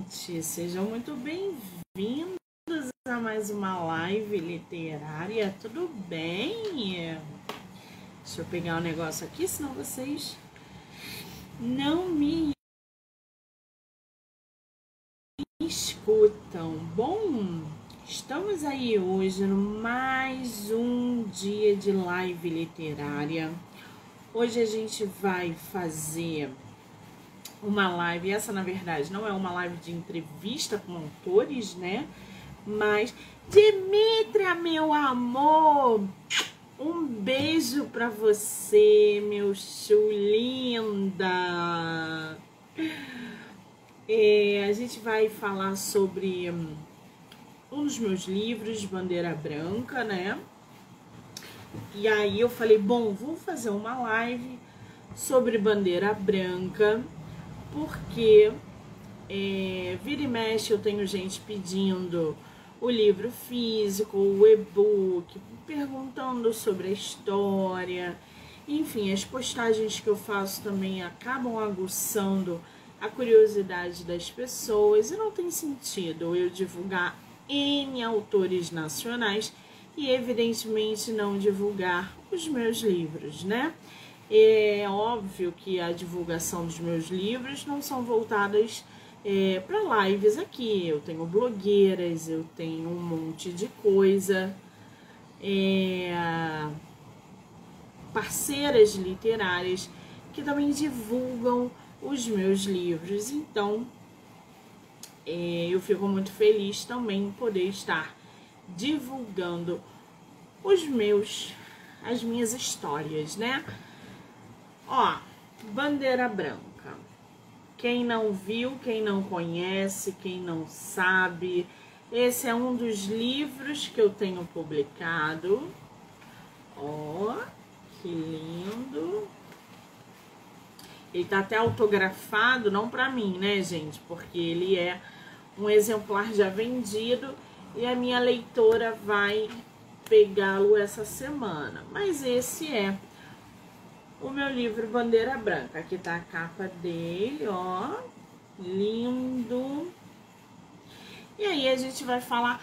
gente! Sejam muito bem-vindos a mais uma live literária, tudo bem? Deixa eu pegar um negócio aqui, senão vocês não me escutam. Bom, estamos aí hoje no mais um dia de live literária. Hoje a gente vai fazer uma live. Essa, na verdade, não é uma live de entrevista com autores, né? Mas, Dimitra, meu amor, um beijo para você, meu chu linda. É, a gente vai falar sobre hum, um dos meus livros, Bandeira Branca, né? E aí eu falei, bom, vou fazer uma live sobre Bandeira Branca porque é, vira e mexe eu tenho gente pedindo o livro físico, o e-book, perguntando sobre a história. Enfim, as postagens que eu faço também acabam aguçando a curiosidade das pessoas e não tem sentido eu divulgar N autores nacionais e, evidentemente, não divulgar os meus livros, né? É óbvio que a divulgação dos meus livros não são voltadas é, para lives aqui. Eu tenho blogueiras, eu tenho um monte de coisa. É, parceiras literárias que também divulgam os meus livros. Então, é, eu fico muito feliz também em poder estar divulgando os meus, as minhas histórias, né? Ó, Bandeira Branca. Quem não viu, quem não conhece, quem não sabe, esse é um dos livros que eu tenho publicado. Ó, que lindo. Ele tá até autografado, não para mim, né, gente? Porque ele é um exemplar já vendido e a minha leitora vai pegá-lo essa semana. Mas esse é o meu livro Bandeira Branca. Aqui tá a capa dele, ó. Lindo. E aí a gente vai falar.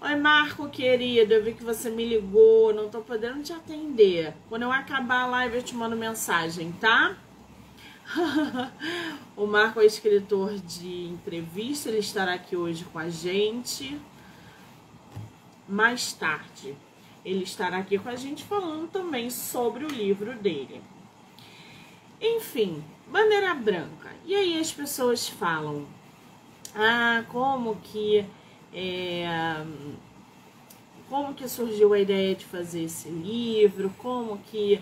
Oi, Marco, querido, eu vi que você me ligou, não tô podendo te atender. Quando eu acabar a live, eu te mando mensagem, tá? o Marco é escritor de entrevista, ele estará aqui hoje com a gente. Mais tarde, ele estará aqui com a gente falando também sobre o livro dele. Enfim, bandeira branca. E aí as pessoas falam: ah, como que. É, como que surgiu a ideia de fazer esse livro? Como que.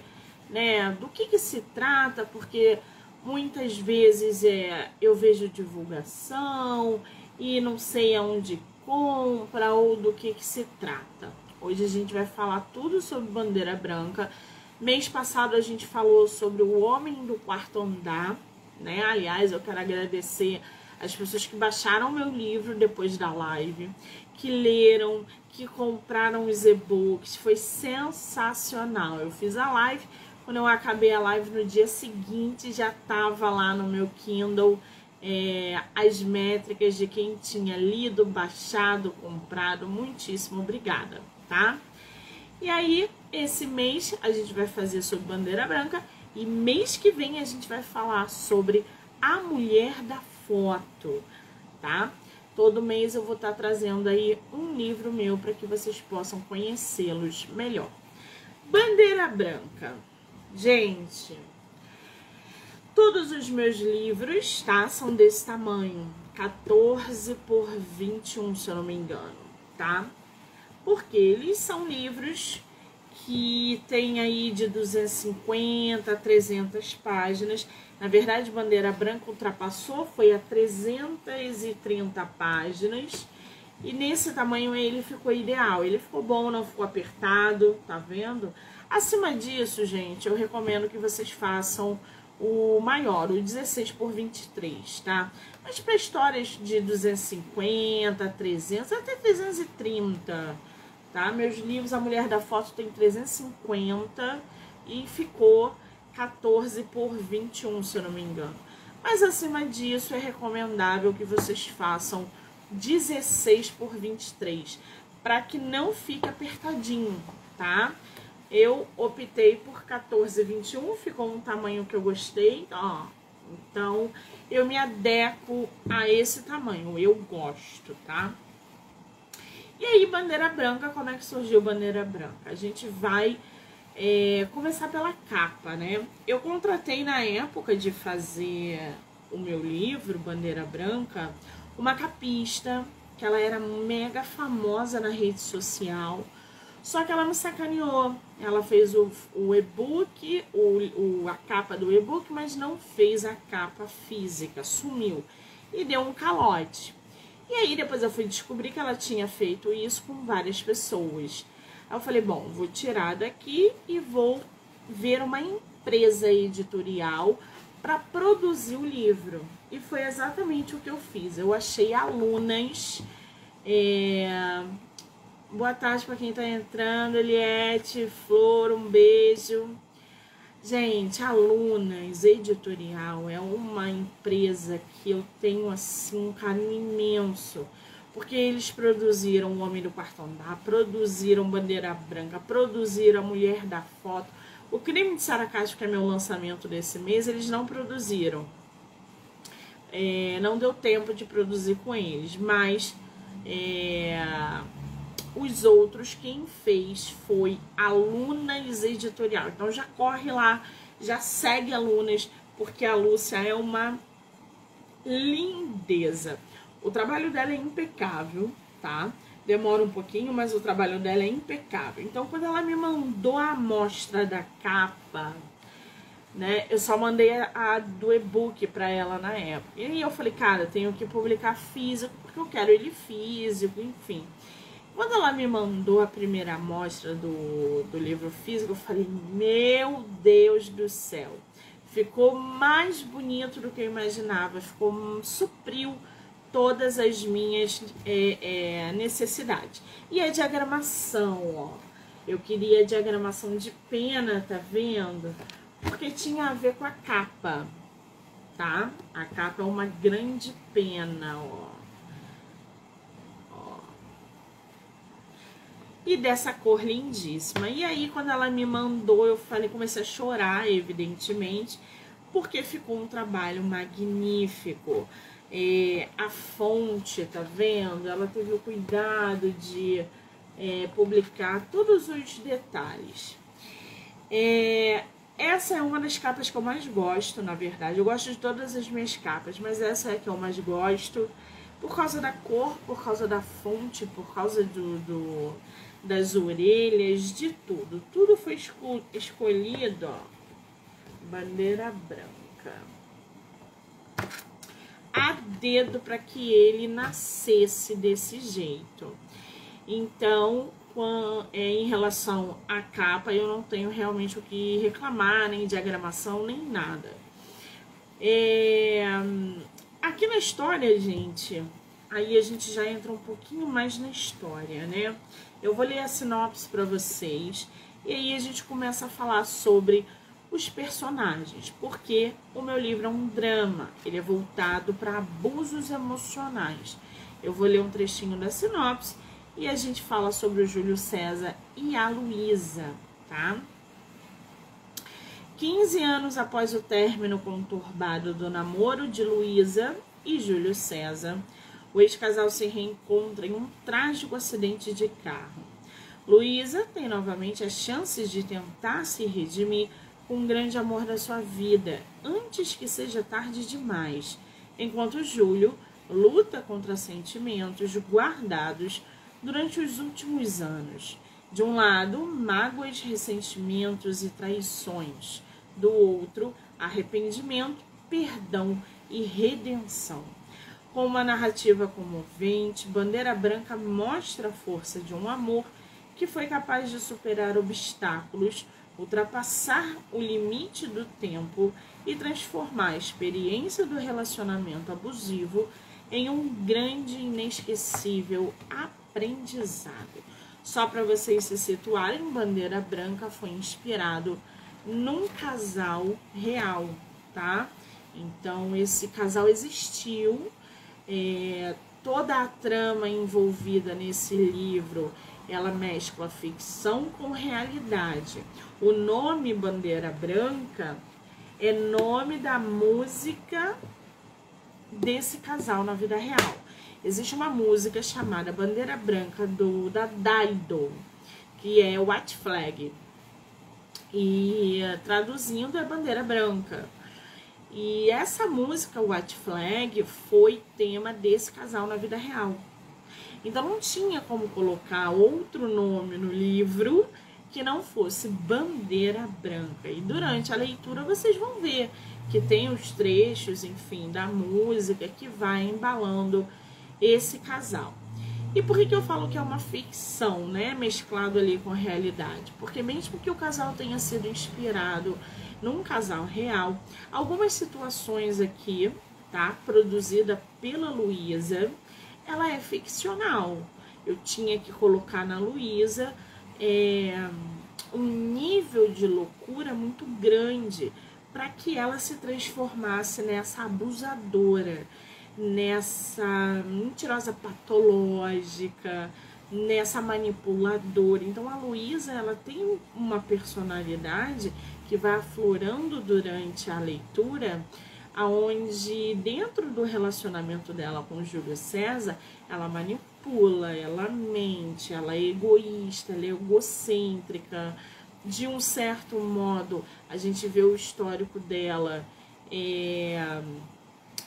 Né, do que, que se trata? Porque muitas vezes é, eu vejo divulgação e não sei aonde compra ou do que, que se trata. Hoje a gente vai falar tudo sobre bandeira branca Mês passado a gente falou sobre o Homem do Quarto Andar, né? Aliás, eu quero agradecer as pessoas que baixaram meu livro depois da live, que leram, que compraram os e-books. Foi sensacional. Eu fiz a live, quando eu acabei a live no dia seguinte, já tava lá no meu Kindle é, as métricas de quem tinha lido, baixado, comprado. Muitíssimo obrigada, tá? E aí, esse mês a gente vai fazer sobre bandeira branca e mês que vem a gente vai falar sobre a mulher da foto, tá? Todo mês eu vou estar tá trazendo aí um livro meu para que vocês possam conhecê-los melhor. Bandeira branca. Gente, todos os meus livros, tá? São desse tamanho, 14 por 21, se eu não me engano, tá? Porque eles são livros que tem aí de 250 a 300 páginas. Na verdade, Bandeira Branca ultrapassou, foi a 330 páginas. E nesse tamanho ele ficou ideal. Ele ficou bom, não ficou apertado, tá vendo? Acima disso, gente, eu recomendo que vocês façam o maior, o 16 por 23, tá? Mas para histórias de 250, 300, até 330 tá? Meus livros, A Mulher da Foto tem 350 e ficou 14 por 21, se eu não me engano. Mas acima disso, é recomendável que vocês façam 16 por 23, para que não fique apertadinho, tá? Eu optei por 14 21, ficou um tamanho que eu gostei, ó. Então, eu me adequo a esse tamanho, eu gosto, tá? E aí, bandeira branca, como é que surgiu bandeira branca? A gente vai é, começar pela capa, né? Eu contratei na época de fazer o meu livro, Bandeira Branca, uma capista, que ela era mega famosa na rede social, só que ela me sacaneou. Ela fez o, o e-book, o, o, a capa do e-book, mas não fez a capa física, sumiu. E deu um calote. E aí depois eu fui descobrir que ela tinha feito isso com várias pessoas. Aí eu falei, bom, vou tirar daqui e vou ver uma empresa editorial para produzir o livro. E foi exatamente o que eu fiz. Eu achei alunas. É... Boa tarde para quem está entrando, Eliette, Flor, um beijo. Gente, Alunas Editorial é uma empresa que eu tenho assim um carinho imenso, porque eles produziram O Homem do Quarto Andar, produziram Bandeira Branca, produziram A Mulher da Foto. O Crime de Saracate, que é meu lançamento desse mês, eles não produziram. É, não deu tempo de produzir com eles, mas é, os outros, quem fez foi Alunas Editorial. Então já corre lá, já segue Alunas, porque a Lúcia é uma lindeza. O trabalho dela é impecável, tá? Demora um pouquinho, mas o trabalho dela é impecável. Então, quando ela me mandou a amostra da capa, né? Eu só mandei a, do e-book para ela na época. E aí eu falei, cara, tenho que publicar físico, porque eu quero ele físico, enfim. Quando ela me mandou a primeira amostra do, do livro físico, eu falei, meu Deus do céu. Ficou mais bonito do que eu imaginava, ficou supriu todas as minhas é, é, necessidades. E a diagramação, ó. Eu queria a diagramação de pena, tá vendo? Porque tinha a ver com a capa, tá? A capa é uma grande pena, ó. E dessa cor lindíssima. E aí, quando ela me mandou, eu falei, comecei a chorar, evidentemente, porque ficou um trabalho magnífico. É, a fonte, tá vendo? Ela teve o cuidado de é, publicar todos os detalhes. É, essa é uma das capas que eu mais gosto, na verdade. Eu gosto de todas as minhas capas, mas essa é que eu mais gosto. Por causa da cor, por causa da fonte, por causa do, do das orelhas, de tudo. Tudo foi esco escolhido, ó. Bandeira branca. A dedo para que ele nascesse desse jeito. Então, é, em relação à capa, eu não tenho realmente o que reclamar, nem diagramação, nem nada. É, aqui na história, gente, aí a gente já entra um pouquinho mais na história, né? Eu vou ler a sinopse para vocês e aí a gente começa a falar sobre os personagens, porque o meu livro é um drama, ele é voltado para abusos emocionais. Eu vou ler um trechinho da sinopse e a gente fala sobre o Júlio César e a Luísa, tá? 15 anos após o término conturbado do namoro de Luísa e Júlio César, o ex-casal se reencontra em um trágico acidente de carro. Luísa tem novamente as chances de tentar se redimir com o grande amor da sua vida, antes que seja tarde demais, enquanto Júlio luta contra sentimentos guardados durante os últimos anos. De um lado, mágoas, ressentimentos e traições. Do outro, arrependimento, perdão e redenção. Com uma narrativa comovente, Bandeira Branca mostra a força de um amor que foi capaz de superar obstáculos, ultrapassar o limite do tempo e transformar a experiência do relacionamento abusivo em um grande inesquecível aprendizado. Só para vocês se situarem, Bandeira Branca foi inspirado num casal real, tá? Então, esse casal existiu, é, toda a trama envolvida nesse livro ela mescla ficção com realidade. O nome Bandeira Branca é nome da música desse casal na vida real. Existe uma música chamada Bandeira Branca do da Dido, que é White Flag. E traduzindo é Bandeira Branca. E essa música White Flag foi tema desse casal na vida real. Então não tinha como colocar outro nome no livro que não fosse Bandeira Branca. E durante a leitura vocês vão ver que tem os trechos, enfim, da música que vai embalando esse casal. E por que, que eu falo que é uma ficção, né? Mesclado ali com a realidade? Porque mesmo que o casal tenha sido inspirado num casal real, algumas situações aqui, tá? Produzida pela Luísa, ela é ficcional. Eu tinha que colocar na Luísa é, um nível de loucura muito grande para que ela se transformasse nessa abusadora, nessa mentirosa patológica, nessa manipuladora. Então a Luísa ela tem uma personalidade que vai aflorando durante a leitura aonde dentro do relacionamento dela com Júlio César, ela manipula, ela mente, ela é egoísta, ela é egocêntrica. De um certo modo, a gente vê o histórico dela. É,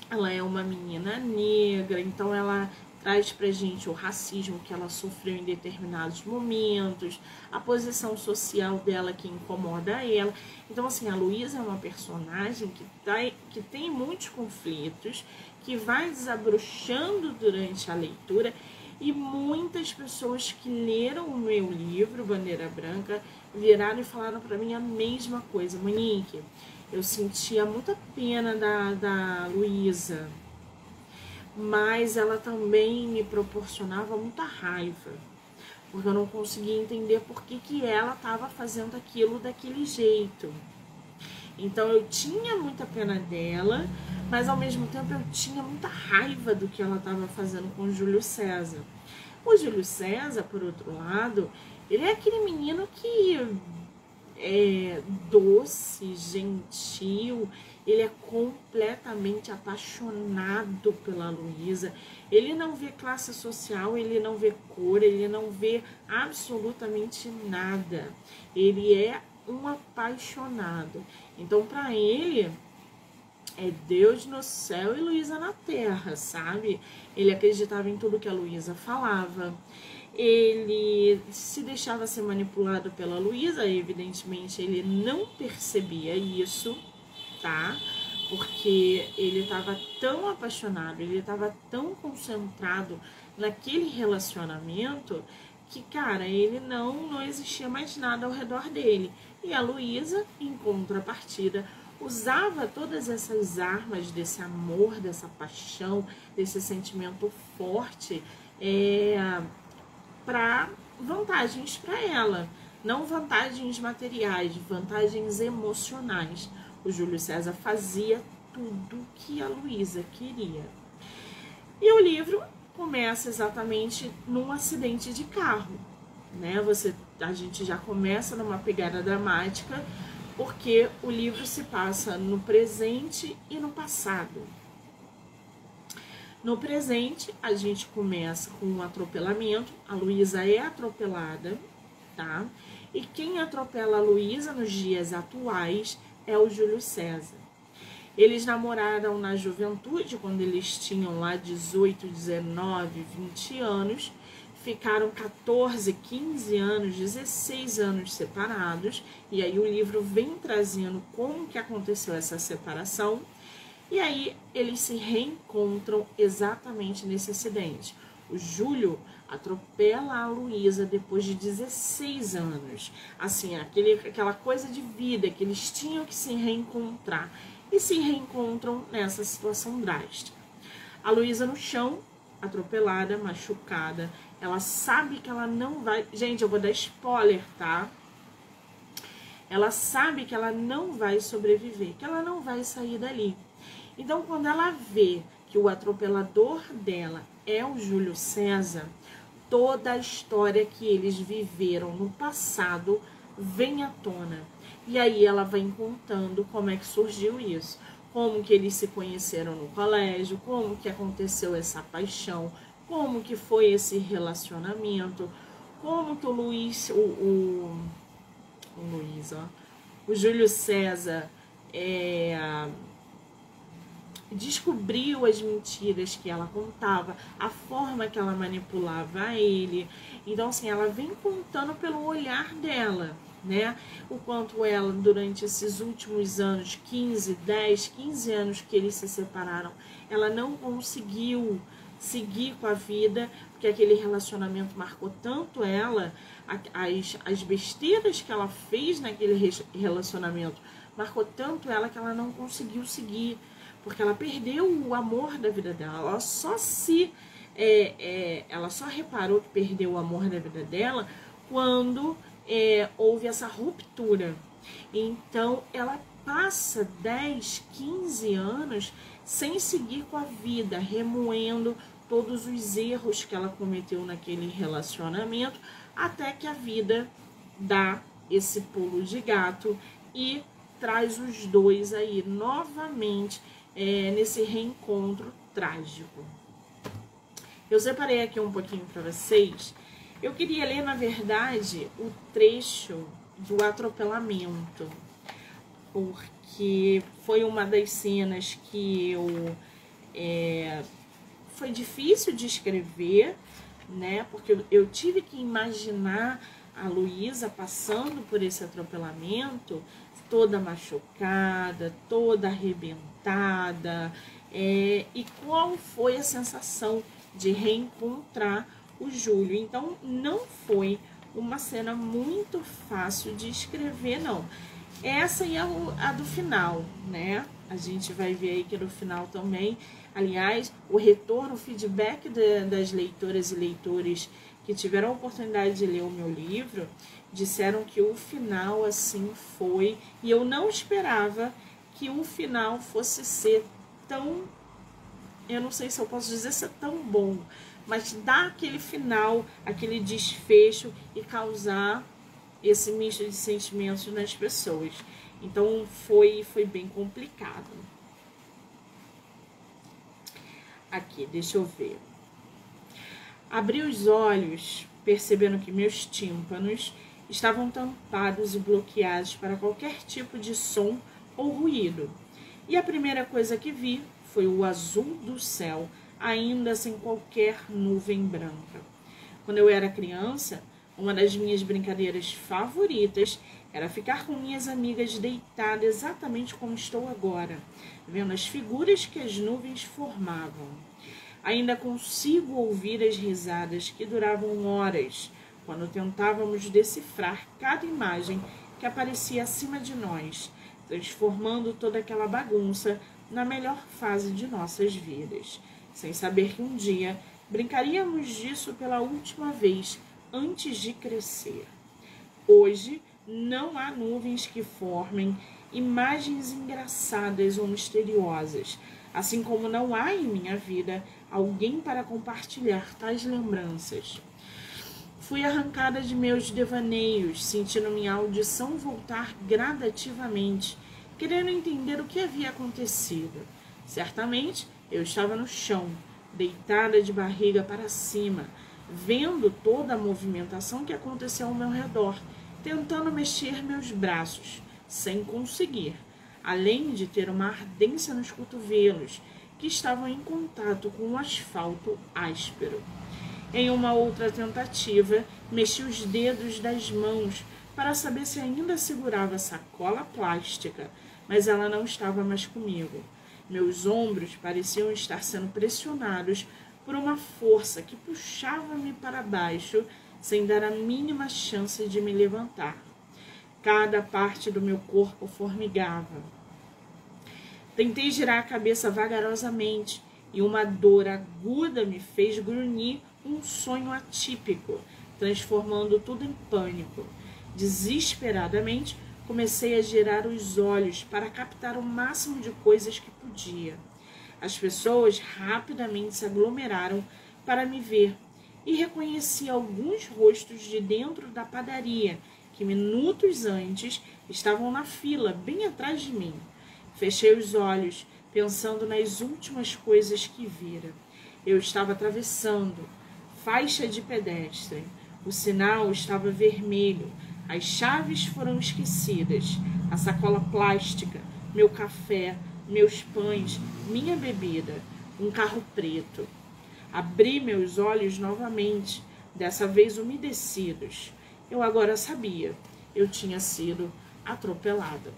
ela é uma menina negra, então ela traz pra gente o racismo que ela sofreu em determinados momentos, a posição social dela que incomoda ela. Então, assim, a Luísa é uma personagem que, tá, que tem muitos conflitos, que vai desabrochando durante a leitura, e muitas pessoas que leram o meu livro, Bandeira Branca, viraram e falaram para mim a mesma coisa. Monique, eu sentia muita pena da, da Luísa mas ela também me proporcionava muita raiva, porque eu não conseguia entender por que, que ela estava fazendo aquilo daquele jeito. Então eu tinha muita pena dela, mas ao mesmo tempo eu tinha muita raiva do que ela estava fazendo com o Júlio César. O Júlio César, por outro lado, ele é aquele menino que é doce, gentil, ele é completamente apaixonado pela Luísa. Ele não vê classe social, ele não vê cor, ele não vê absolutamente nada. Ele é um apaixonado. Então, para ele, é Deus no céu e Luísa na terra, sabe? Ele acreditava em tudo que a Luísa falava. Ele se deixava ser manipulado pela Luísa, evidentemente ele não percebia isso tá? Porque ele estava tão apaixonado, ele estava tão concentrado naquele relacionamento que, cara, ele não, não existia mais nada ao redor dele. E a Luísa, em contrapartida, usava todas essas armas desse amor, dessa paixão, desse sentimento forte é, para vantagens para ela. Não vantagens materiais, vantagens emocionais o Júlio César fazia tudo que a Luísa queria. E o livro começa exatamente num acidente de carro, né? Você, a gente já começa numa pegada dramática, porque o livro se passa no presente e no passado. No presente, a gente começa com um atropelamento. A Luísa é atropelada, tá? E quem atropela a Luísa nos dias atuais é o Júlio César. Eles namoraram na juventude, quando eles tinham lá 18, 19, 20 anos. Ficaram 14, 15 anos, 16 anos separados. E aí o livro vem trazendo como que aconteceu essa separação. E aí eles se reencontram exatamente nesse acidente. O Júlio atropela a Luísa depois de 16 anos. Assim, aquele, aquela coisa de vida que eles tinham que se reencontrar. E se reencontram nessa situação drástica. A Luísa no chão, atropelada, machucada. Ela sabe que ela não vai. Gente, eu vou dar spoiler, tá? Ela sabe que ela não vai sobreviver, que ela não vai sair dali. Então, quando ela vê que o atropelador dela é o Júlio César, toda a história que eles viveram no passado vem à tona. E aí ela vem contando como é que surgiu isso, como que eles se conheceram no colégio, como que aconteceu essa paixão, como que foi esse relacionamento, como que o Luiz, o, o, o Luiz, ó, o Júlio César é, descobriu as mentiras que ela contava, a forma que ela manipulava ele. Então, assim, ela vem contando pelo olhar dela, né? O quanto ela, durante esses últimos anos, 15, 10, 15 anos que eles se separaram, ela não conseguiu seguir com a vida, porque aquele relacionamento marcou tanto ela, as, as besteiras que ela fez naquele relacionamento marcou tanto ela que ela não conseguiu seguir porque ela perdeu o amor da vida dela. Ela só se. É, é, ela só reparou que perdeu o amor da vida dela quando é, houve essa ruptura. Então ela passa 10, 15 anos sem seguir com a vida, remoendo todos os erros que ela cometeu naquele relacionamento, até que a vida dá esse pulo de gato e traz os dois aí novamente é, nesse reencontro trágico. Eu separei aqui um pouquinho para vocês. Eu queria ler, na verdade, o trecho do atropelamento, porque foi uma das cenas que eu é, foi difícil de escrever, né? Porque eu, eu tive que imaginar a Luísa passando por esse atropelamento, toda machucada, toda arrebentada. É, e qual foi a sensação de reencontrar o Júlio? Então, não foi uma cena muito fácil de escrever, não. Essa e a, a do final, né? A gente vai ver aí que no final também, aliás, o retorno, o feedback de, das leitoras e leitores que tiveram a oportunidade de ler o meu livro disseram que o final assim foi e eu não esperava que o final fosse ser tão eu não sei se eu posso dizer ser tão bom, mas dar aquele final, aquele desfecho e causar esse misto de sentimentos nas pessoas. Então foi foi bem complicado. Aqui, deixa eu ver. Abri os olhos, percebendo que meus tímpanos estavam tampados e bloqueados para qualquer tipo de som ou ruído. E a primeira coisa que vi foi o azul do céu, ainda sem qualquer nuvem branca. Quando eu era criança, uma das minhas brincadeiras favoritas era ficar com minhas amigas deitada exatamente como estou agora, vendo as figuras que as nuvens formavam. Ainda consigo ouvir as risadas que duravam horas quando tentávamos decifrar cada imagem que aparecia acima de nós, transformando toda aquela bagunça na melhor fase de nossas vidas, sem saber que um dia brincaríamos disso pela última vez antes de crescer. Hoje não há nuvens que formem imagens engraçadas ou misteriosas, assim como não há em minha vida alguém para compartilhar tais lembranças. Fui arrancada de meus devaneios, sentindo minha audição voltar gradativamente, querendo entender o que havia acontecido. Certamente eu estava no chão, deitada de barriga para cima, vendo toda a movimentação que aconteceu ao meu redor, tentando mexer meus braços, sem conseguir, além de ter uma ardência nos cotovelos que estavam em contato com o asfalto áspero. Em uma outra tentativa, mexi os dedos das mãos para saber se ainda segurava a sacola plástica, mas ela não estava mais comigo. Meus ombros pareciam estar sendo pressionados por uma força que puxava-me para baixo sem dar a mínima chance de me levantar. Cada parte do meu corpo formigava. Tentei girar a cabeça vagarosamente e uma dor aguda me fez grunhir um sonho atípico, transformando tudo em pânico. Desesperadamente, comecei a girar os olhos para captar o máximo de coisas que podia. As pessoas rapidamente se aglomeraram para me ver e reconheci alguns rostos de dentro da padaria que minutos antes estavam na fila bem atrás de mim. Fechei os olhos, pensando nas últimas coisas que vira. Eu estava atravessando faixa de pedestre. O sinal estava vermelho. As chaves foram esquecidas. A sacola plástica, meu café, meus pães, minha bebida, um carro preto. Abri meus olhos novamente, dessa vez umedecidos. Eu agora sabia, eu tinha sido atropelada.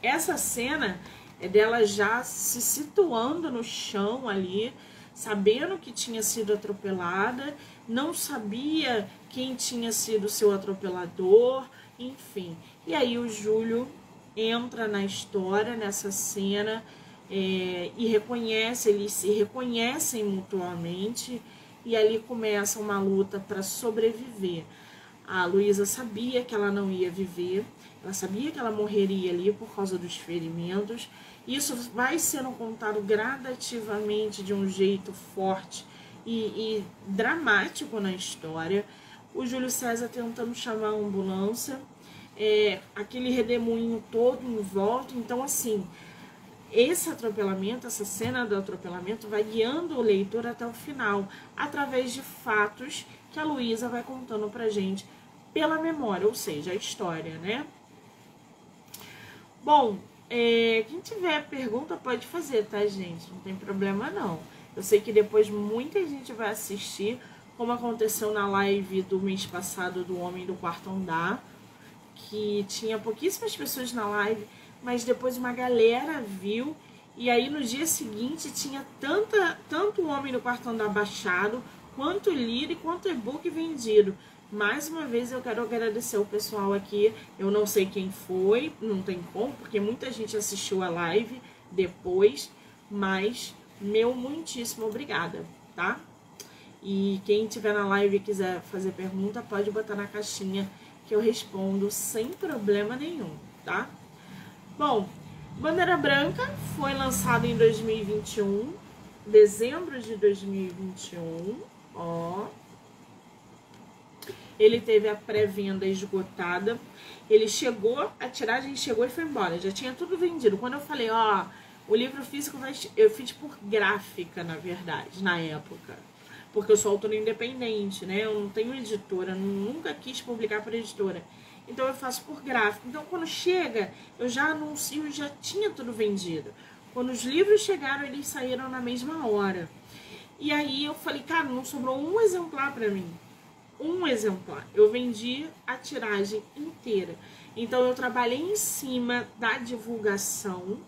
Essa cena é dela já se situando no chão ali, sabendo que tinha sido atropelada, não sabia quem tinha sido seu atropelador, enfim. E aí o Júlio entra na história, nessa cena, é, e reconhece, eles se reconhecem mutuamente, e ali começa uma luta para sobreviver. A Luísa sabia que ela não ia viver, ela sabia que ela morreria ali por causa dos ferimentos. Isso vai sendo contado gradativamente de um jeito forte e, e dramático na história. O Júlio César tentando chamar a ambulância, é, aquele redemoinho todo em volta. Então, assim, esse atropelamento, essa cena do atropelamento, vai guiando o leitor até o final, através de fatos que a Luísa vai contando pra gente pela memória, ou seja, a história, né? Bom, é, quem tiver pergunta pode fazer, tá, gente? Não tem problema não. Eu sei que depois muita gente vai assistir, como aconteceu na live do mês passado do Homem do Quarto Andar, que tinha pouquíssimas pessoas na live, mas depois uma galera viu. E aí no dia seguinte tinha tanta, tanto o Homem do Quarto Andar baixado, quanto lido e quanto e-book vendido. Mais uma vez eu quero agradecer o pessoal aqui. Eu não sei quem foi, não tem como, porque muita gente assistiu a live depois, mas meu muitíssimo obrigada, tá? E quem tiver na live e quiser fazer pergunta, pode botar na caixinha que eu respondo sem problema nenhum, tá? Bom, Bandeira Branca foi lançado em 2021, dezembro de 2021, ó. Ele teve a pré-venda esgotada. Ele chegou, a tiragem chegou e foi embora. Já tinha tudo vendido. Quando eu falei, ó, o livro físico eu fiz por gráfica, na verdade, na época. Porque eu sou autora independente, né? Eu não tenho editora, nunca quis publicar por editora. Então eu faço por gráfico. Então quando chega, eu já anuncio, já tinha tudo vendido. Quando os livros chegaram, eles saíram na mesma hora. E aí eu falei, cara, não sobrou um exemplar para mim um exemplar. Eu vendi a tiragem inteira. Então eu trabalhei em cima da divulgação.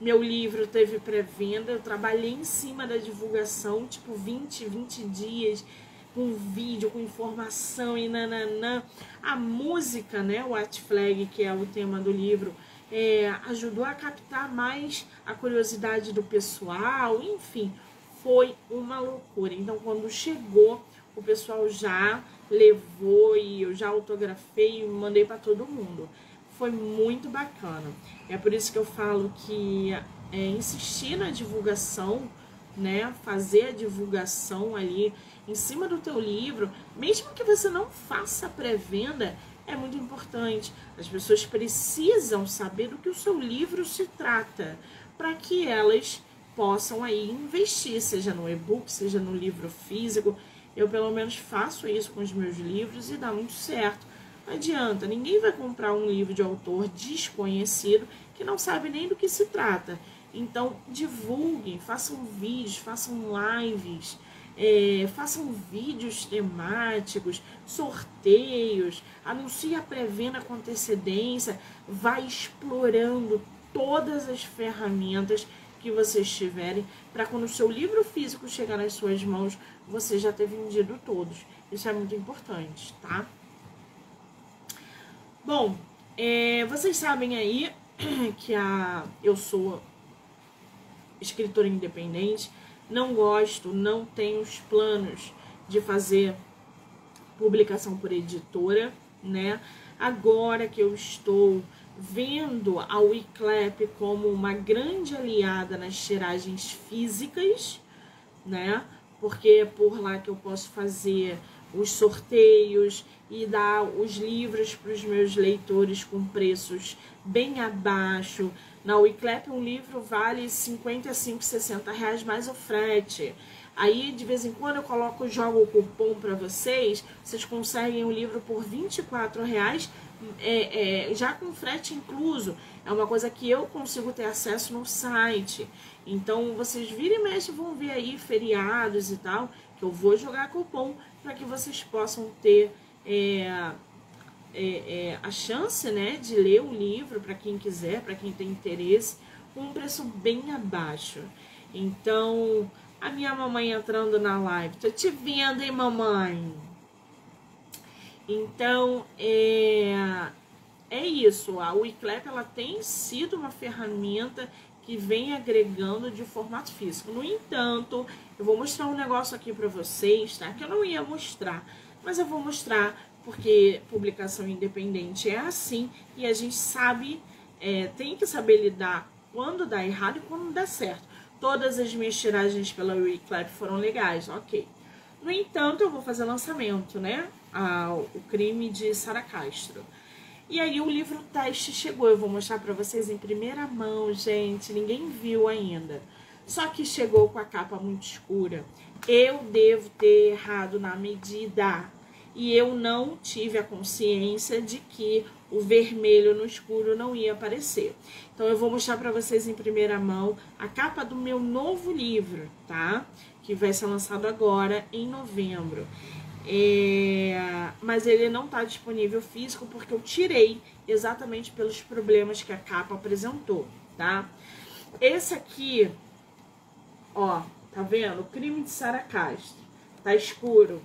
Meu livro teve pré-venda, eu trabalhei em cima da divulgação, tipo 20, 20 dias com vídeo, com informação e nananã. A música, né, o White Flag, que é o tema do livro, é, ajudou a captar mais a curiosidade do pessoal, enfim, foi uma loucura. Então, quando chegou o pessoal já levou e eu já autografei e mandei para todo mundo. Foi muito bacana. É por isso que eu falo que é, insistir na divulgação, né, fazer a divulgação ali em cima do teu livro, mesmo que você não faça pré-venda, é muito importante. As pessoas precisam saber do que o seu livro se trata, para que elas possam aí investir, seja no e-book, seja no livro físico, eu pelo menos faço isso com os meus livros e dá muito certo. Não adianta, ninguém vai comprar um livro de autor desconhecido que não sabe nem do que se trata. Então, divulguem, façam vídeos, façam lives, é, façam vídeos temáticos, sorteios, anuncie a pré-venda com antecedência, vai explorando todas as ferramentas que vocês tiverem para quando o seu livro físico chegar nas suas mãos, você já ter vendido todos. Isso é muito importante, tá? Bom, é, vocês sabem aí que a, eu sou escritora independente, não gosto, não tenho os planos de fazer publicação por editora, né? Agora que eu estou vendo a Wiclap como uma grande aliada nas tiragens físicas, né? Porque é por lá que eu posso fazer os sorteios e dar os livros para os meus leitores com preços bem abaixo. Na Wiclap um livro vale 55, 60 reais mais o frete. Aí de vez em quando eu coloco, jogo o cupom para vocês, vocês conseguem o livro por 24 reais, é, é, já com frete incluso. É uma coisa que eu consigo ter acesso no site. Então vocês viram e vão ver aí feriados e tal, que eu vou jogar cupom para que vocês possam ter é, é, é, a chance né, de ler o livro para quem quiser, para quem tem interesse, com um preço bem abaixo. Então, a minha mamãe entrando na live, tô te vendo, hein, mamãe? Então, é, é isso. A Wiclap ela tem sido uma ferramenta que vem agregando de formato físico. No entanto, eu vou mostrar um negócio aqui para vocês, tá? Que eu não ia mostrar, mas eu vou mostrar porque publicação independente é assim e a gente sabe, é, tem que saber lidar quando dá errado e quando dá certo. Todas as minhas tiragens pela Reclap foram legais, ok. No entanto, eu vou fazer lançamento, né? O crime de Sara Castro. E aí o livro teste chegou, eu vou mostrar para vocês em primeira mão, gente, ninguém viu ainda. Só que chegou com a capa muito escura. Eu devo ter errado na medida. E eu não tive a consciência de que o vermelho no escuro não ia aparecer. Então eu vou mostrar para vocês em primeira mão a capa do meu novo livro, tá? Que vai ser lançado agora em novembro. É, mas ele não está disponível físico porque eu tirei exatamente pelos problemas que a capa apresentou, tá? Esse aqui, ó, tá vendo? O crime de Sara Castro. Tá escuro.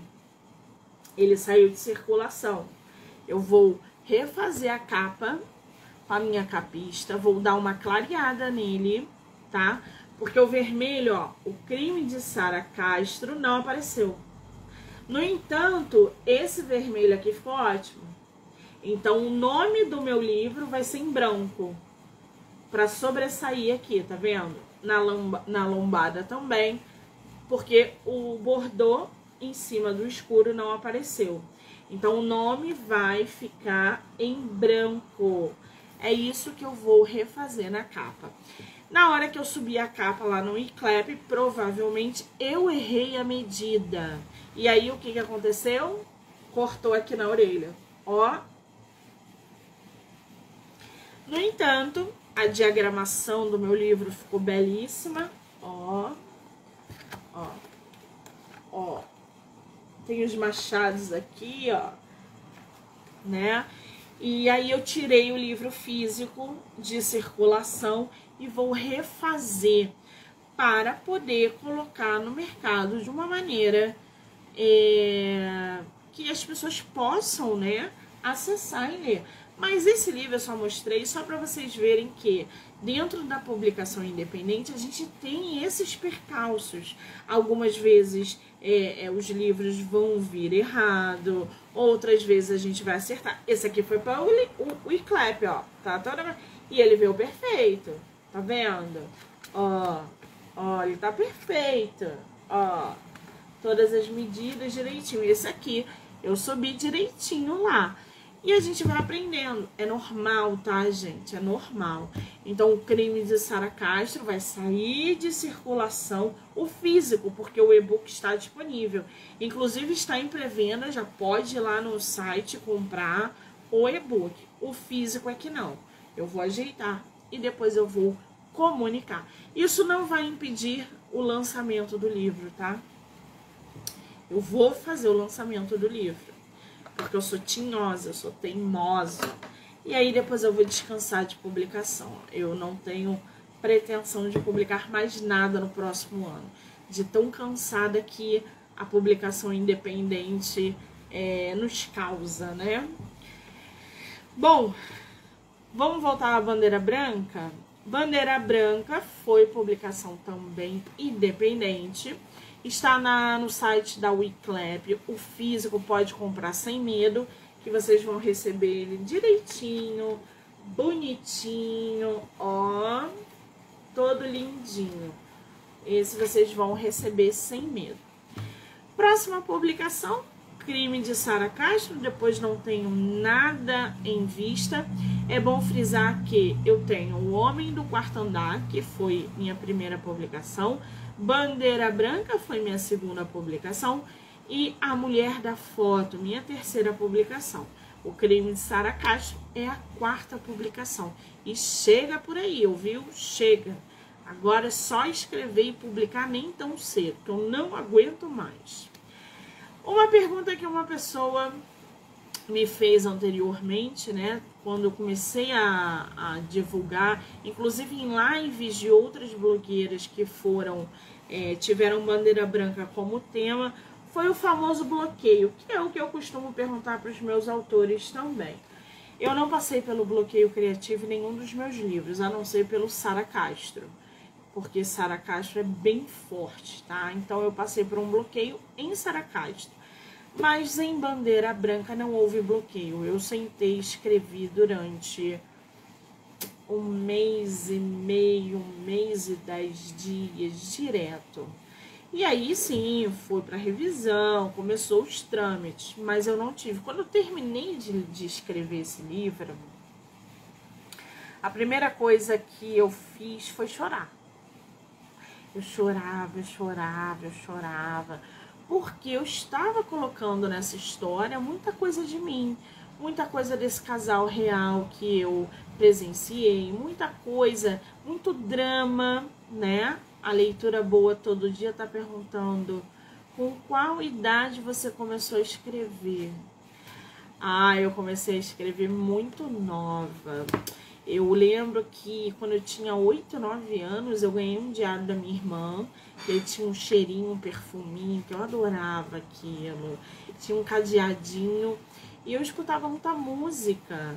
Ele saiu de circulação. Eu vou refazer a capa com a minha capista, vou dar uma clareada nele, tá? Porque o vermelho, ó, o crime de Sara Castro não apareceu. No entanto, esse vermelho aqui ficou ótimo. Então, o nome do meu livro vai ser em branco. Para sobressair aqui, tá vendo? Na, lomba, na lombada também. Porque o bordô em cima do escuro não apareceu. Então, o nome vai ficar em branco. É isso que eu vou refazer na capa. Na hora que eu subi a capa lá no eClap, provavelmente eu errei a medida. E aí o que, que aconteceu? Cortou aqui na orelha. Ó. No entanto, a diagramação do meu livro ficou belíssima. Ó. Ó. Ó. Tem os machados aqui, ó. Né? E aí eu tirei o livro físico de circulação e vou refazer para poder colocar no mercado de uma maneira é, que as pessoas possam, né, acessar e ler. Mas esse livro eu só mostrei só para vocês verem que dentro da publicação independente a gente tem esses percalços. Algumas vezes é, é, os livros vão vir errado, outras vezes a gente vai acertar. Esse aqui foi para o, o, o ó, tá toda e ele veio perfeito, tá vendo? Ó, ó, ele tá perfeito, ó todas as medidas direitinho. Esse aqui eu subi direitinho lá. E a gente vai aprendendo. É normal, tá, gente? É normal. Então, o crime de Sara Castro vai sair de circulação o físico, porque o e-book está disponível. Inclusive, está em pré-venda, já pode ir lá no site comprar o e-book. O físico é que não. Eu vou ajeitar e depois eu vou comunicar. Isso não vai impedir o lançamento do livro, tá? Eu vou fazer o lançamento do livro. Porque eu sou tinhosa, eu sou teimosa. E aí depois eu vou descansar de publicação. Eu não tenho pretensão de publicar mais nada no próximo ano. De tão cansada que a publicação independente é, nos causa, né? Bom, vamos voltar à bandeira branca? Bandeira Branca foi publicação também independente. Está na, no site da WeClap. O físico pode comprar sem medo, que vocês vão receber ele direitinho, bonitinho, ó, todo lindinho. Esse vocês vão receber sem medo. Próxima publicação, crime de Sara Castro, depois não tenho nada em vista. É bom frisar que eu tenho O Homem do Quarto Andar, que foi minha primeira publicação, Bandeira Branca foi minha segunda publicação e A Mulher da Foto, minha terceira publicação. O Crime de Sara Castro é a quarta publicação. E chega por aí, ouviu? Chega. Agora é só escrever e publicar nem tão cedo, que eu não aguento mais. Uma pergunta que uma pessoa me fez anteriormente, né? Quando eu comecei a, a divulgar, inclusive em lives de outras blogueiras que foram, é, tiveram bandeira branca como tema, foi o famoso bloqueio, que é o que eu costumo perguntar para os meus autores também. Eu não passei pelo bloqueio criativo em nenhum dos meus livros, a não ser pelo Sara Castro porque Sara Castro é bem forte, tá? Então eu passei por um bloqueio em Sara Castro. Mas em Bandeira Branca não houve bloqueio. Eu sentei e escrevi durante um mês e meio, um mês e dez dias direto. E aí sim, foi para revisão, começou os trâmites, mas eu não tive. Quando eu terminei de, de escrever esse livro, a primeira coisa que eu fiz foi chorar. Eu chorava, eu chorava, eu chorava, porque eu estava colocando nessa história muita coisa de mim, muita coisa desse casal real que eu presenciei, muita coisa, muito drama, né? A leitura boa todo dia tá perguntando com qual idade você começou a escrever? Ah, eu comecei a escrever muito nova. Eu lembro que quando eu tinha 8, 9 anos, eu ganhei um diário da minha irmã. Ele tinha um cheirinho, um perfuminho, que eu adorava aquilo. Tinha um cadeadinho. E eu escutava muita música.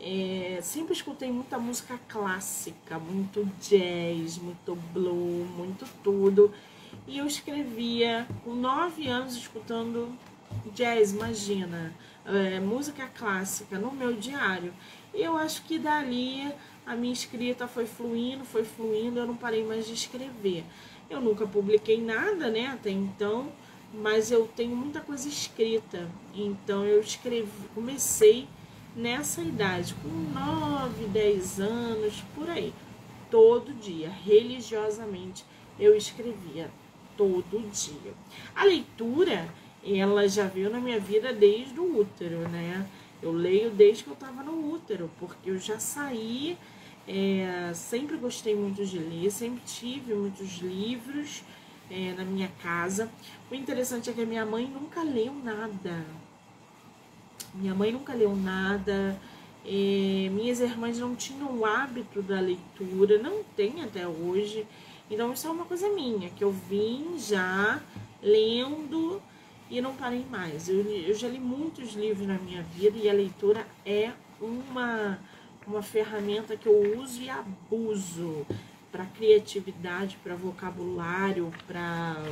É, sempre escutei muita música clássica, muito jazz, muito blue, muito tudo. E eu escrevia com 9 anos escutando jazz, imagina, é, música clássica no meu diário. E eu acho que dali a minha escrita foi fluindo, foi fluindo, eu não parei mais de escrever. Eu nunca publiquei nada, né, até então, mas eu tenho muita coisa escrita. Então eu escrevi, comecei nessa idade, com 9, 10 anos, por aí. Todo dia, religiosamente, eu escrevia todo dia. A leitura, ela já veio na minha vida desde o útero, né? Eu leio desde que eu estava no útero, porque eu já saí, é, sempre gostei muito de ler, sempre tive muitos livros é, na minha casa. O interessante é que a minha mãe nunca leu nada. Minha mãe nunca leu nada. É, minhas irmãs não tinham o hábito da leitura, não tem até hoje. Então isso é uma coisa minha, que eu vim já lendo e não parei mais. Eu, eu já li muitos livros na minha vida e a leitura é uma, uma ferramenta que eu uso e abuso para criatividade, para vocabulário, para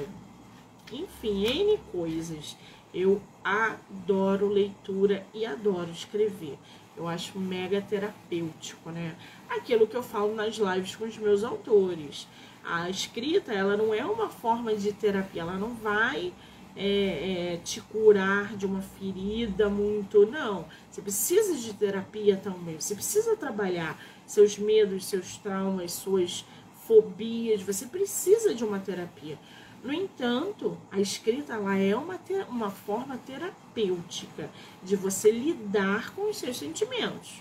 enfim, N coisas. Eu adoro leitura e adoro escrever. Eu acho mega terapêutico, né? Aquilo que eu falo nas lives com os meus autores. A escrita, ela não é uma forma de terapia, ela não vai é, é, te curar de uma ferida muito. Não. Você precisa de terapia também. Você precisa trabalhar seus medos, seus traumas, suas fobias. Você precisa de uma terapia. No entanto, a escrita ela é uma, uma forma terapêutica de você lidar com os seus sentimentos.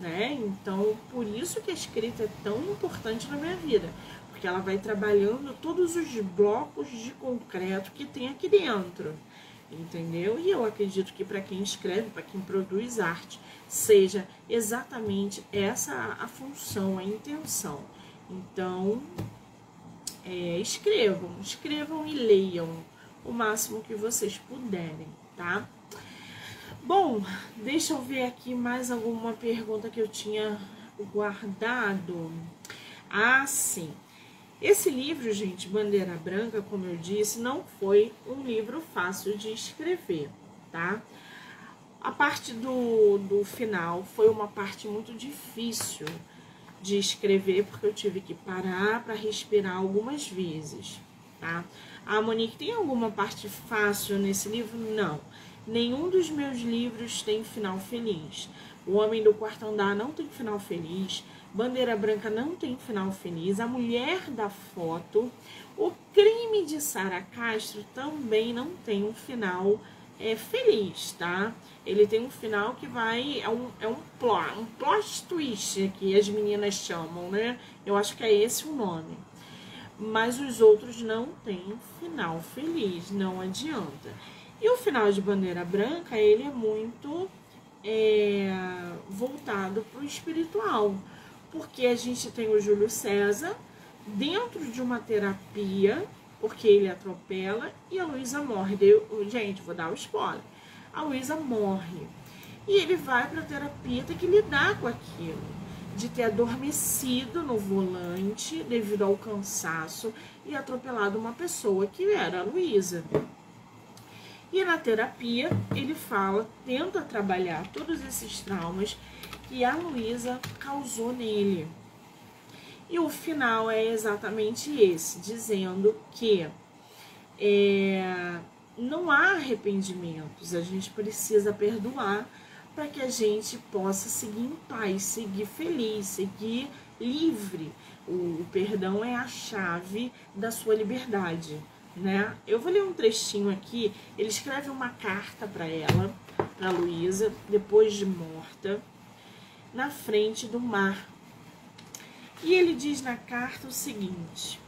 Né? Então, por isso que a escrita é tão importante na minha vida porque ela vai trabalhando todos os blocos de concreto que tem aqui dentro, entendeu? E eu acredito que para quem escreve, para quem produz arte, seja exatamente essa a função, a intenção. Então, é, escrevam, escrevam e leiam o máximo que vocês puderem, tá? Bom, deixa eu ver aqui mais alguma pergunta que eu tinha guardado. Ah, sim. Esse livro, gente, Bandeira Branca, como eu disse, não foi um livro fácil de escrever, tá? A parte do, do final foi uma parte muito difícil de escrever, porque eu tive que parar para respirar algumas vezes, tá? A Monique, tem alguma parte fácil nesse livro? Não. Nenhum dos meus livros tem final feliz. O Homem do Quarto Andar não tem final feliz. Bandeira Branca não tem final feliz. A Mulher da Foto. O Crime de Sara Castro também não tem um final é, feliz, tá? Ele tem um final que vai. É um, é um, plot, um plot twist que as meninas chamam, né? Eu acho que é esse o nome. Mas os outros não têm final feliz, não adianta. E o final de Bandeira Branca, ele é muito é, voltado para o espiritual, porque a gente tem o Júlio César dentro de uma terapia, porque ele atropela e a Luísa morre. Eu, gente, vou dar o um spoiler. A Luísa morre. E ele vai para a terapia, tem que lidar com aquilo, de ter adormecido no volante devido ao cansaço e atropelado uma pessoa que era a Luísa. E na terapia ele fala, tenta trabalhar todos esses traumas que a Luísa causou nele. E o final é exatamente esse, dizendo que é, não há arrependimentos, a gente precisa perdoar para que a gente possa seguir em paz, seguir feliz, seguir livre. O, o perdão é a chave da sua liberdade né? Eu vou ler um trechinho aqui. Ele escreve uma carta para ela, para Luísa, depois de morta, na frente do mar. E ele diz na carta o seguinte: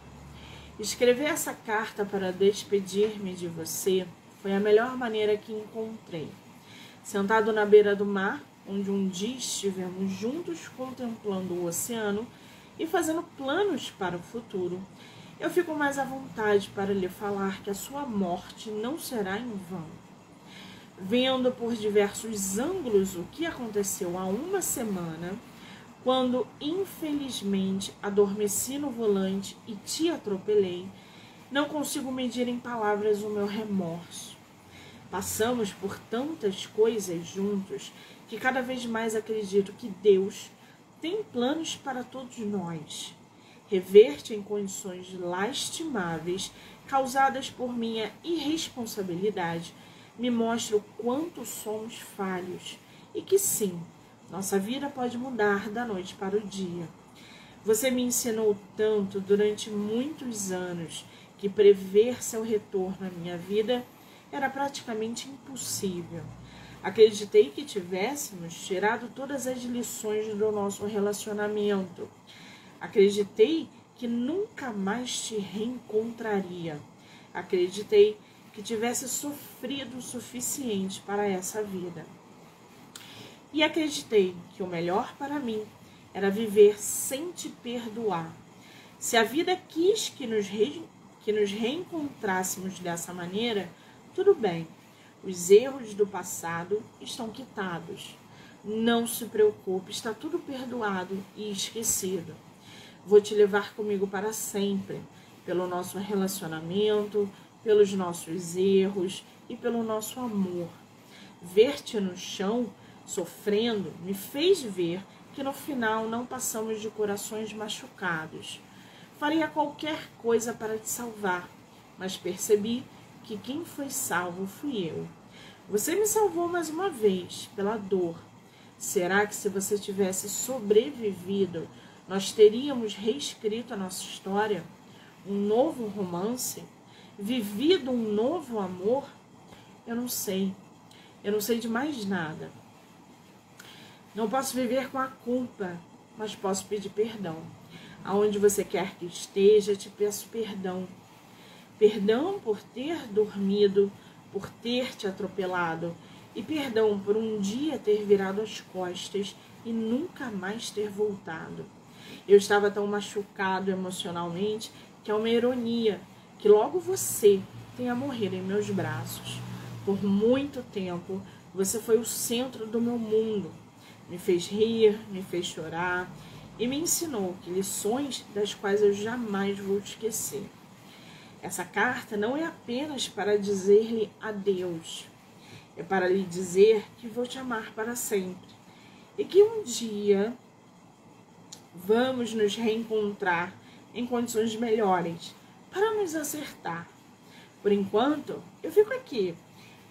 Escrever essa carta para despedir-me de você foi a melhor maneira que encontrei. Sentado na beira do mar, onde um dia estivemos juntos contemplando o oceano e fazendo planos para o futuro, eu fico mais à vontade para lhe falar que a sua morte não será em vão. Vendo por diversos ângulos o que aconteceu há uma semana, quando infelizmente adormeci no volante e te atropelei, não consigo medir em palavras o meu remorso. Passamos por tantas coisas juntos que cada vez mais acredito que Deus tem planos para todos nós reverte em condições lastimáveis causadas por minha irresponsabilidade, me mostra o quanto somos falhos e que sim, nossa vida pode mudar da noite para o dia. Você me ensinou tanto durante muitos anos que prever seu retorno à minha vida era praticamente impossível. Acreditei que tivéssemos tirado todas as lições do nosso relacionamento Acreditei que nunca mais te reencontraria. Acreditei que tivesse sofrido o suficiente para essa vida. E acreditei que o melhor para mim era viver sem te perdoar. Se a vida quis que nos, re... que nos reencontrássemos dessa maneira, tudo bem. Os erros do passado estão quitados. Não se preocupe, está tudo perdoado e esquecido. Vou te levar comigo para sempre, pelo nosso relacionamento, pelos nossos erros e pelo nosso amor. Ver-te no chão, sofrendo, me fez ver que no final não passamos de corações machucados. Faria qualquer coisa para te salvar, mas percebi que quem foi salvo fui eu. Você me salvou mais uma vez pela dor. Será que se você tivesse sobrevivido, nós teríamos reescrito a nossa história, um novo romance, vivido um novo amor? Eu não sei. Eu não sei de mais nada. Não posso viver com a culpa, mas posso pedir perdão. Aonde você quer que esteja, te peço perdão. Perdão por ter dormido, por ter te atropelado. E perdão por um dia ter virado as costas e nunca mais ter voltado. Eu estava tão machucado emocionalmente que é uma ironia que logo você tenha morrido em meus braços. Por muito tempo, você foi o centro do meu mundo. Me fez rir, me fez chorar e me ensinou lições das quais eu jamais vou esquecer. Essa carta não é apenas para dizer-lhe adeus. é para lhe dizer que vou te amar para sempre e que um dia vamos nos reencontrar em condições melhores para nos acertar. Por enquanto, eu fico aqui,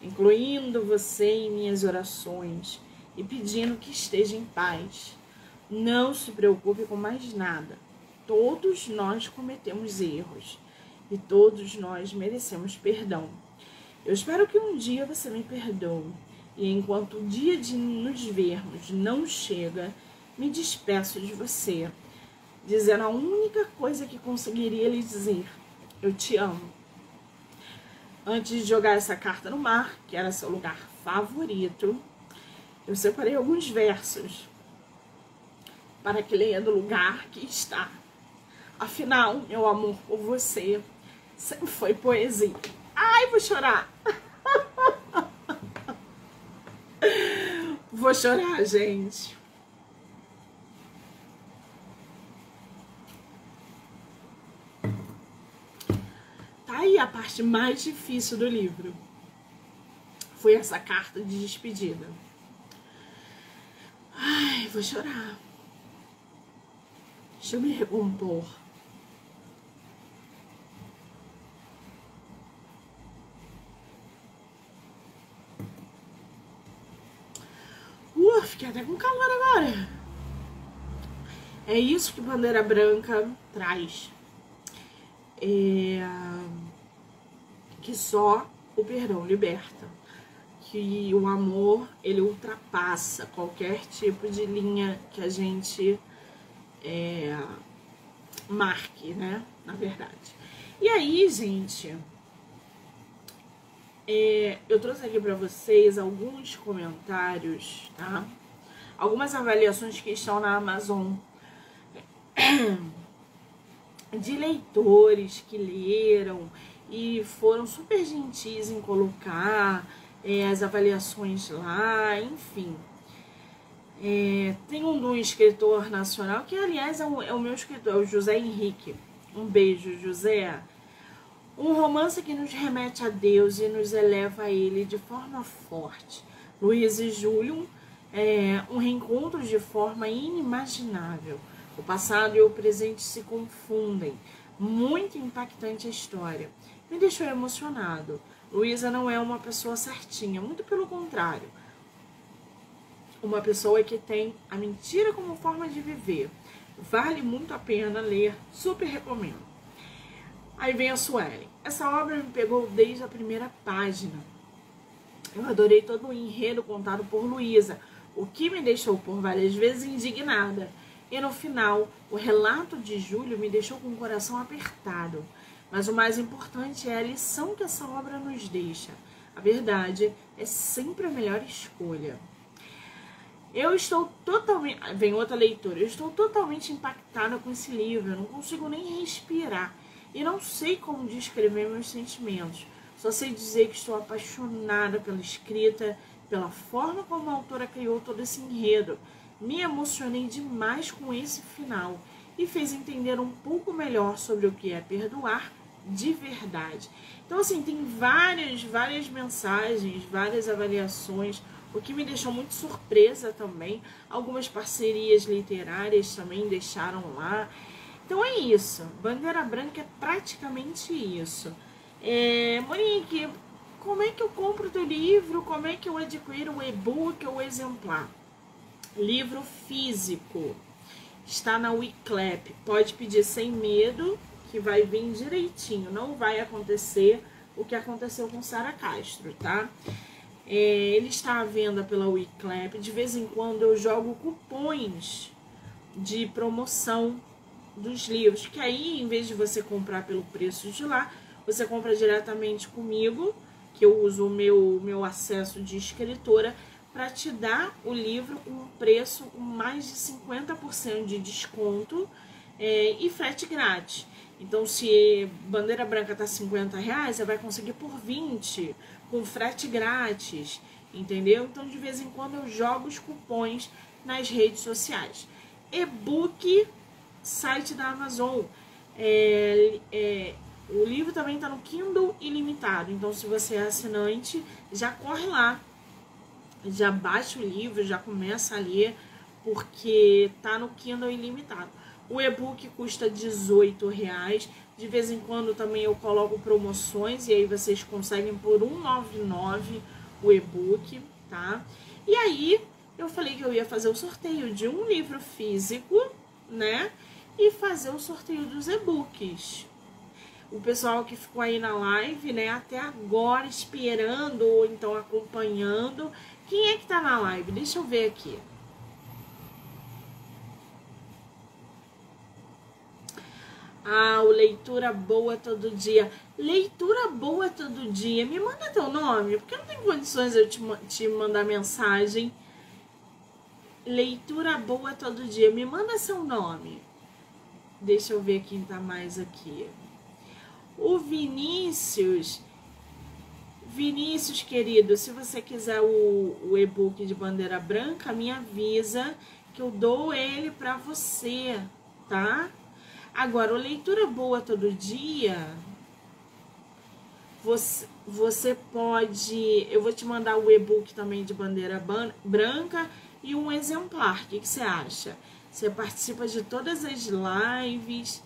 incluindo você em minhas orações e pedindo que esteja em paz. Não se preocupe com mais nada. Todos nós cometemos erros e todos nós merecemos perdão. Eu espero que um dia você me perdoe. E enquanto o dia de nos vermos não chega, me despeço de você, dizendo a única coisa que conseguiria lhe dizer: Eu te amo. Antes de jogar essa carta no mar, que era seu lugar favorito, eu separei alguns versos para que leia do lugar que está. Afinal, meu amor por você sempre foi poesia. Ai, vou chorar. vou chorar, gente. Aí a parte mais difícil do livro. Foi essa carta de despedida. Ai, vou chorar. Deixa eu me recompor. Uh, fiquei até com calor agora. É isso que bandeira branca traz. É... Que só o perdão liberta que o amor ele ultrapassa qualquer tipo de linha que a gente é, marque, né? Na verdade. E aí, gente, é, eu trouxe aqui para vocês alguns comentários, tá? Algumas avaliações que estão na Amazon de leitores que leram e foram super gentis em colocar é, as avaliações lá, enfim. É, tem um escritor nacional, que aliás é o, é o meu escritor, é o José Henrique. Um beijo, José. Um romance que nos remete a Deus e nos eleva a Ele de forma forte. Luiz e Júlio, é, um reencontro de forma inimaginável. O passado e o presente se confundem. Muito impactante a história. Me deixou emocionado. Luísa não é uma pessoa certinha, muito pelo contrário. Uma pessoa que tem a mentira como forma de viver. Vale muito a pena ler, super recomendo. Aí vem a Suelen. Essa obra me pegou desde a primeira página. Eu adorei todo o enredo contado por Luísa, o que me deixou por várias vezes indignada. E no final, o relato de Júlio me deixou com o coração apertado. Mas o mais importante é a lição que essa obra nos deixa. A verdade é sempre a melhor escolha. Eu estou totalmente. Vem outra leitura. Eu estou totalmente impactada com esse livro. Eu não consigo nem respirar. E não sei como descrever meus sentimentos. Só sei dizer que estou apaixonada pela escrita, pela forma como a autora criou todo esse enredo. Me emocionei demais com esse final e fez entender um pouco melhor sobre o que é perdoar de verdade. Então, assim, tem várias, várias mensagens, várias avaliações, o que me deixou muito surpresa também. Algumas parcerias literárias também deixaram lá. Então é isso. Bandeira Branca é praticamente isso. É, Monique, como é que eu compro teu livro? Como é que eu adquiro o e-book ou o exemplar? Livro físico está na Wiclap. Pode pedir sem medo, que vai vir direitinho. Não vai acontecer o que aconteceu com Sara Castro, tá? É, ele está à venda pela Wiclap. De vez em quando eu jogo cupons de promoção dos livros, que aí, em vez de você comprar pelo preço de lá, você compra diretamente comigo, que eu uso o meu, meu acesso de escritora para te dar o livro com um preço com mais de 50% de desconto é, e frete grátis. Então, se bandeira branca tá 50 reais, você vai conseguir por 20, com frete grátis, entendeu? Então, de vez em quando eu jogo os cupons nas redes sociais. E-book, site da Amazon. É, é, o livro também está no Kindle ilimitado. Então, se você é assinante, já corre lá já baixa o livro, já começa a ler, porque tá no Kindle ilimitado. O e-book custa 18 reais. De vez em quando também eu coloco promoções e aí vocês conseguem por 1,99 o e-book, tá? E aí eu falei que eu ia fazer o sorteio de um livro físico, né? E fazer o sorteio dos e-books. O pessoal que ficou aí na live, né, até agora esperando ou então acompanhando. Quem é que tá na live? Deixa eu ver aqui. Ah, o leitura boa todo dia. Leitura boa todo dia. Me manda teu nome, porque não tem condições de eu te, te mandar mensagem. Leitura boa todo dia. Me manda seu nome. Deixa eu ver quem tá mais aqui. O Vinícius. Vinícius, querido, se você quiser o, o e-book de bandeira branca, me avisa que eu dou ele para você, tá? Agora, o leitura boa todo dia, você, você pode. Eu vou te mandar o e-book também de bandeira branca e um exemplar. O que, que você acha? Você participa de todas as lives,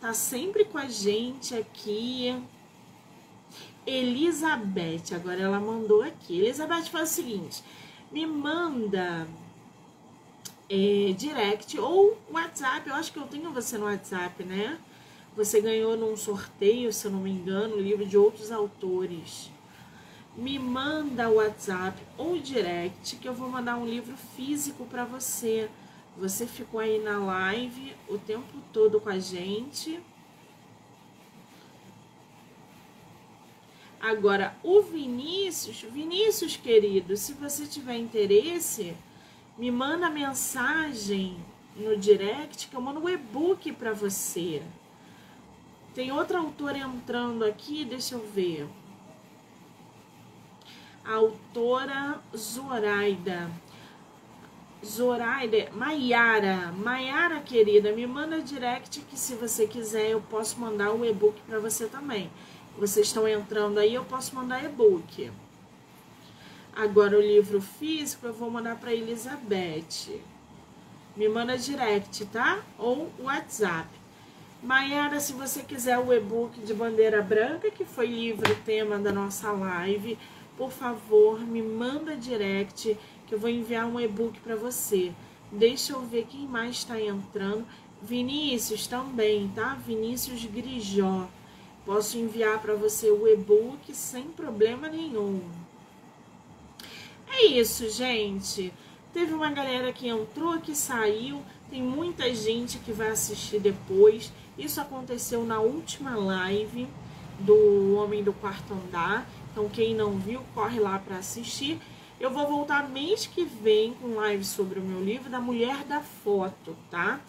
tá sempre com a gente aqui. Elizabeth, agora ela mandou aqui. Elizabeth faz o seguinte: me manda é, direct ou WhatsApp. Eu acho que eu tenho você no WhatsApp, né? Você ganhou num sorteio, se eu não me engano, livro de outros autores. Me manda WhatsApp ou direct que eu vou mandar um livro físico para você. Você ficou aí na live o tempo todo com a gente. Agora, o Vinícius, Vinícius querido, se você tiver interesse, me manda mensagem no direct que eu mando um e-book para você. Tem outra autora entrando aqui, deixa eu ver. Autora Zoraida. Zoraida, Maiara, Maiara querida, me manda direct que se você quiser eu posso mandar o um e-book para você também. Vocês estão entrando aí, eu posso mandar e-book. Agora o livro físico eu vou mandar para Elizabeth. Me manda direct, tá? Ou WhatsApp. Maiara, se você quiser o e-book de bandeira branca, que foi livro tema da nossa live, por favor, me manda direct que eu vou enviar um e-book para você. Deixa eu ver quem mais está entrando. Vinícius também, tá? Vinícius Grijó. Posso enviar para você o e-book sem problema nenhum. É isso, gente. Teve uma galera que entrou, que saiu. Tem muita gente que vai assistir depois. Isso aconteceu na última live do Homem do Quarto Andar. Então, quem não viu, corre lá para assistir. Eu vou voltar mês que vem com live sobre o meu livro da Mulher da Foto, tá?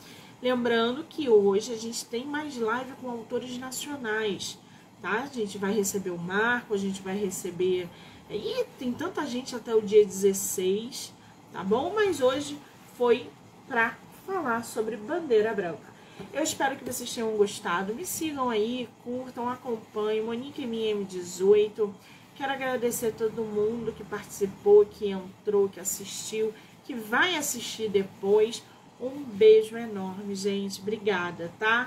Lembrando que hoje a gente tem mais live com autores nacionais, tá? A gente vai receber o Marco, a gente vai receber e tem tanta gente até o dia 16, tá bom? Mas hoje foi para falar sobre bandeira branca. Eu espero que vocês tenham gostado. Me sigam aí, curtam, acompanhem. Monique MM18. Quero agradecer a todo mundo que participou, que entrou, que assistiu, que vai assistir depois. Um beijo enorme, gente. Obrigada, tá?